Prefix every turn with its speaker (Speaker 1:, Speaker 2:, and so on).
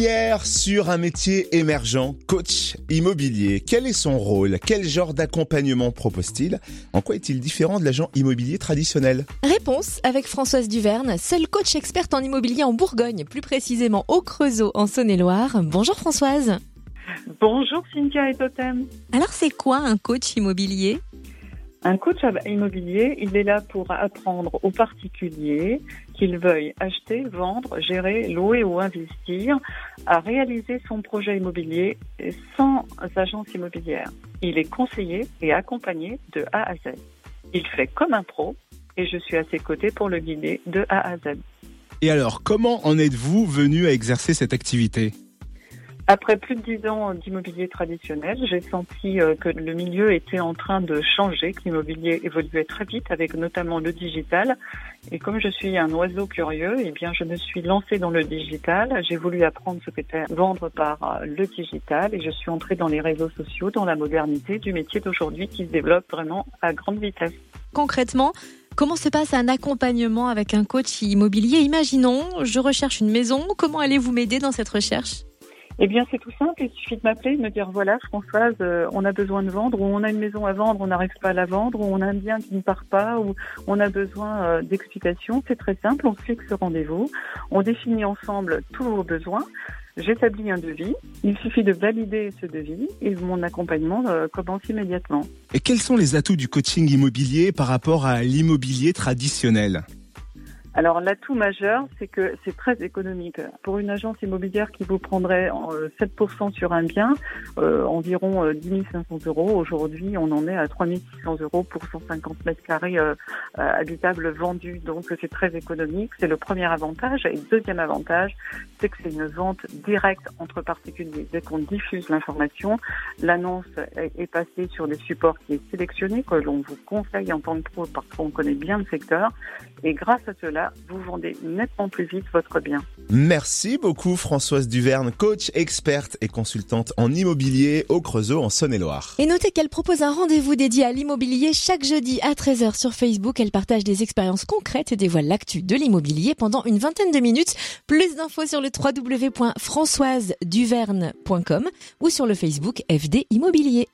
Speaker 1: Lumière sur un métier émergent, coach immobilier. Quel est son rôle? Quel genre d'accompagnement propose-t-il? En quoi est-il différent de l'agent immobilier traditionnel?
Speaker 2: Réponse avec Françoise Duverne, seule coach experte en immobilier en Bourgogne, plus précisément au Creusot en Saône-et-Loire. Bonjour Françoise.
Speaker 3: Bonjour Cynthia et Totem.
Speaker 2: Alors c'est quoi un coach immobilier?
Speaker 3: Un coach immobilier, il est là pour apprendre aux particuliers qu'ils veuillent acheter, vendre, gérer, louer ou investir à réaliser son projet immobilier sans agence immobilière. Il est conseillé et accompagné de A à Z. Il fait comme un pro et je suis à ses côtés pour le guider de A à Z.
Speaker 1: Et alors, comment en êtes-vous venu à exercer cette activité?
Speaker 3: Après plus de dix ans d'immobilier traditionnel, j'ai senti euh, que le milieu était en train de changer, que l'immobilier évoluait très vite avec notamment le digital. Et comme je suis un oiseau curieux, eh bien, je me suis lancée dans le digital. J'ai voulu apprendre ce qu'était vendre par euh, le digital et je suis entrée dans les réseaux sociaux, dans la modernité du métier d'aujourd'hui qui se développe vraiment à grande vitesse.
Speaker 2: Concrètement, Comment se passe un accompagnement avec un coach immobilier? Imaginons, je recherche une maison. Comment allez-vous m'aider dans cette recherche?
Speaker 3: Eh bien, c'est tout simple. Il suffit de m'appeler, de me dire voilà, Françoise, euh, on a besoin de vendre, ou on a une maison à vendre, on n'arrive pas à la vendre, ou on a un bien qui ne part pas, ou on a besoin euh, d'explications. C'est très simple. On fixe rendez-vous, on définit ensemble tous vos besoins. J'établis un devis. Il suffit de valider ce devis et mon accompagnement euh, commence immédiatement.
Speaker 1: Et quels sont les atouts du coaching immobilier par rapport à l'immobilier traditionnel?
Speaker 3: Alors l'atout majeur, c'est que c'est très économique. Pour une agence immobilière qui vous prendrait 7% euh, sur un bien, euh, environ 10 euh, 500 euros, aujourd'hui on en est à 3 600 euros pour 150 mètres carrés habitables vendus. Donc c'est très économique, c'est le premier avantage. Et deuxième avantage, c'est que c'est une vente directe entre particuliers. Dès qu'on diffuse l'information, l'annonce est passée sur des supports qui est sélectionné, que l'on vous conseille en tant que pro parce qu'on connaît bien le secteur. Et grâce à cela, vous vendez nettement plus vite votre bien.
Speaker 1: Merci beaucoup Françoise Duverne, coach, experte et consultante en immobilier au Creusot en Saône-et-Loire.
Speaker 2: Et notez qu'elle propose un rendez-vous dédié à l'immobilier chaque jeudi à 13h sur Facebook. Elle partage des expériences concrètes et dévoile l'actu de l'immobilier pendant une vingtaine de minutes. Plus d'infos sur le www.françoiseduverne.com ou sur le Facebook FD Immobilier.